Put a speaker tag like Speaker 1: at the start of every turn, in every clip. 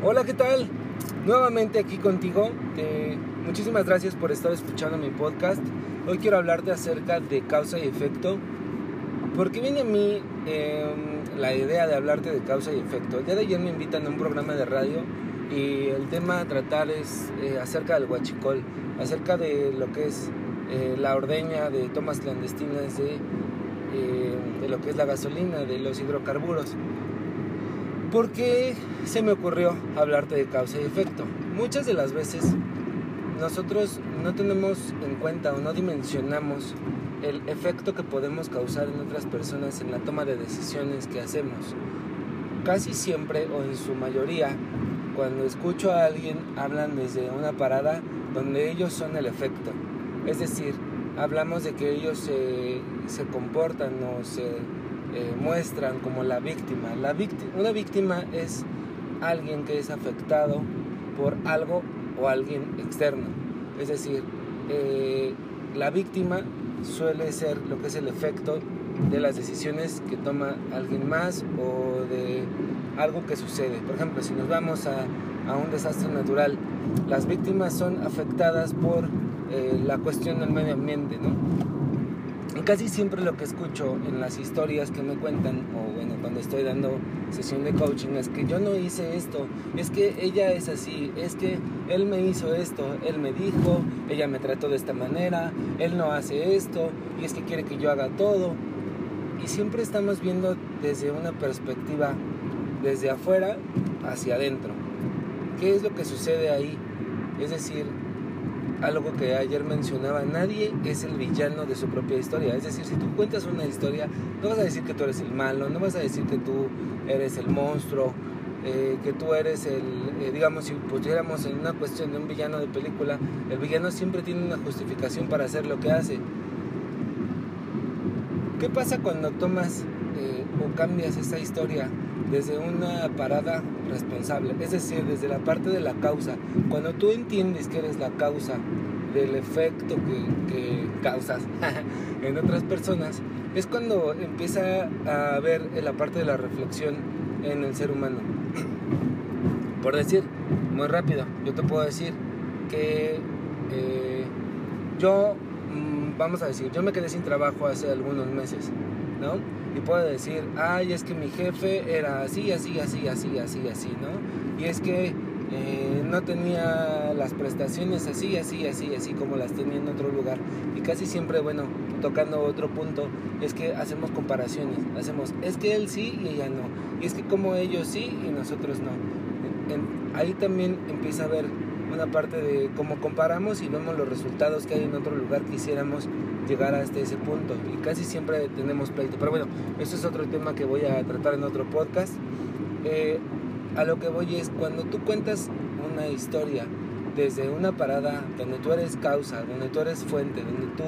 Speaker 1: Hola, ¿qué tal? Nuevamente aquí contigo. muchísimas gracias por estar escuchando mi podcast. Hoy quiero hablarte acerca de causa y efecto. Porque viene a mí em, la idea de hablarte de causa y efecto. El día de ayer me invitan a un programa de radio y el tema a tratar es eh, acerca del huachicol, acerca de lo que es eh, la ordeña de tomas clandestinas de, eh, de lo que es la gasolina, de los hidrocarburos. ¿Por qué se me ocurrió hablarte de causa y efecto? Muchas de las veces nosotros no tenemos en cuenta o no dimensionamos el efecto que podemos causar en otras personas en la toma de decisiones que hacemos. Casi siempre o en su mayoría, cuando escucho a alguien, hablan desde una parada donde ellos son el efecto. Es decir, hablamos de que ellos se, se comportan o se eh, muestran como la víctima. La una víctima es alguien que es afectado por algo o alguien externo. Es decir, eh, la víctima suele ser lo que es el efecto de las decisiones que toma alguien más o de algo que sucede. Por ejemplo, si nos vamos a, a un desastre natural, las víctimas son afectadas por eh, la cuestión del medio ambiente, ¿no? Casi siempre lo que escucho en las historias que me cuentan, o bueno, cuando estoy dando sesión de coaching, es que yo no hice esto, es que ella es así, es que él me hizo esto, él me dijo, ella me trató de esta manera, él no hace esto, y es que quiere que yo haga todo. Y siempre estamos viendo desde una perspectiva, desde afuera hacia adentro. ¿Qué es lo que sucede ahí? Es decir, algo que ayer mencionaba, nadie es el villano de su propia historia. Es decir, si tú cuentas una historia, no vas a decir que tú eres el malo, no vas a decir que tú eres el monstruo, eh, que tú eres el, eh, digamos, si pusiéramos en una cuestión de un villano de película, el villano siempre tiene una justificación para hacer lo que hace. ¿Qué pasa cuando tomas eh, o cambias esa historia desde una parada responsable, es decir, desde la parte de la causa. Cuando tú entiendes que eres la causa del efecto que, causas en otras personas, es cuando empieza a ver la parte de la reflexión en el ser humano. Por decir, muy rápido, yo te puedo decir que eh, yo, mm, vamos a decir, yo me quedé sin trabajo hace algunos meses, ¿no? y puedo decir, ay, es que mi jefe era así, así, así, así, así, así, ¿no? Y es que eh, no tenía las prestaciones así, así, así, así como las tenía en otro lugar. Y casi siempre, bueno, tocando otro punto, es que hacemos comparaciones. Hacemos, es que él sí y ella no. Y es que como ellos sí y nosotros no. ahí también empieza a ver una parte de cómo comparamos y vemos los resultados que hay en otro lugar que quisiéramos llegar hasta ese punto y casi siempre tenemos pleito. Pero bueno, eso es otro tema que voy a tratar en otro podcast. Eh, a lo que voy es cuando tú cuentas una historia desde una parada donde tú eres causa, donde tú eres fuente, donde tú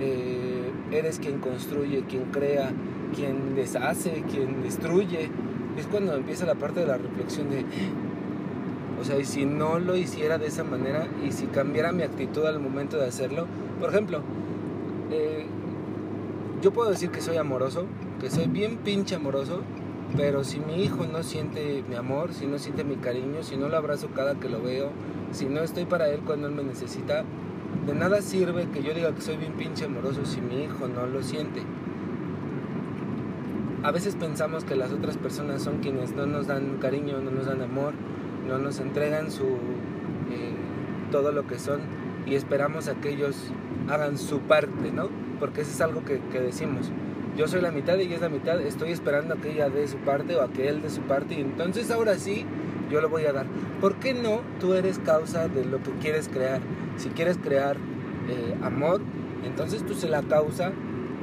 Speaker 1: eh, eres quien construye, quien crea, quien deshace, quien destruye, es cuando empieza la parte de la reflexión de, o sea, y si no lo hiciera de esa manera y si cambiara mi actitud al momento de hacerlo, por ejemplo, eh, yo puedo decir que soy amoroso, que soy bien pinche amoroso, pero si mi hijo no siente mi amor, si no siente mi cariño, si no lo abrazo cada que lo veo, si no estoy para él cuando él me necesita, de nada sirve que yo diga que soy bien pinche amoroso si mi hijo no lo siente. A veces pensamos que las otras personas son quienes no nos dan cariño, no nos dan amor, no nos entregan su eh, todo lo que son y esperamos a que ellos hagan su parte, ¿no? Porque eso es algo que, decimos. Yo soy la mitad y ella es la mitad, estoy esperando a que ella dé su parte o a que él dé su parte y entonces ahora sí yo lo voy a dar. ¿Por qué no tú eres causa de lo que quieres crear? Si quieres crear eh, amor, entonces tú sé la causa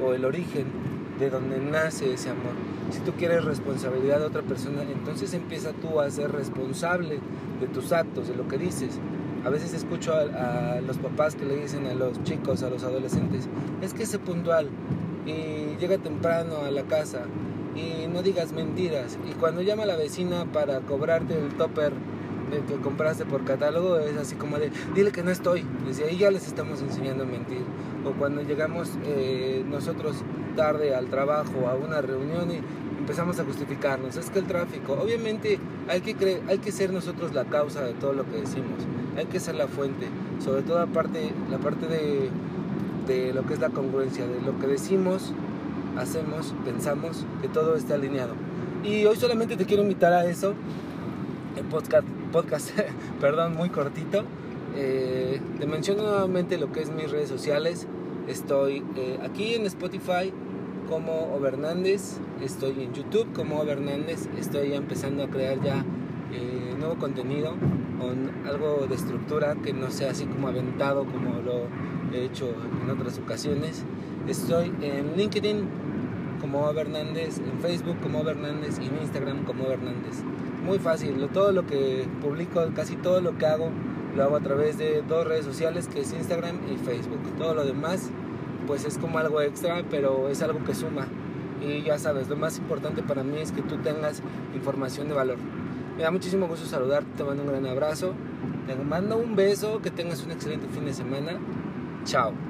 Speaker 1: o el origen de donde nace ese amor. Si tú quieres responsabilidad de otra persona, entonces empieza tú a ser responsable de tus actos, de lo que dices. A veces escucho a, los papás que le dicen a los chicos, a los adolescentes, es que sé puntual y llega temprano a la casa y no digas mentiras. Y cuando llama a la vecina para cobrarte el topper que compraste por catálogo es así como de, dile que no estoy. Desde ahí ya les estamos enseñando a mentir. O cuando llegamos eh, nosotros tarde al trabajo, a una reunión y empezamos a justificarnos. Es que el tráfico, obviamente hay que, hay que ser nosotros la causa de todo lo que decimos. Hay que ser la fuente. Sobre todo aparte, la parte de, de lo que es la congruencia, de lo que decimos, hacemos, pensamos, que todo esté alineado. Y hoy solamente te quiero invitar a eso. El podcast, podcast perdón, muy cortito. Eh, te menciono nuevamente lo que es mis redes sociales. Estoy eh, aquí en Spotify como Obernández, estoy en YouTube como Obernández, estoy empezando a crear ya eh, nuevo contenido con algo de estructura que no sea así como aventado como lo he hecho en otras ocasiones. Estoy en LinkedIn como Hernández, en Facebook como Hernández y en Instagram como Hernández. Muy fácil, todo lo que publico, casi todo lo que hago, lo hago a través de dos redes sociales que es Instagram y Facebook. Todo lo demás pues es como algo extra, pero es algo que suma. Y ya sabes, lo más importante para mí es que tú tengas información de valor. Me da muchísimo gusto saludarte, te mando un gran abrazo, te mando un beso, que tengas un excelente fin de semana. Chao.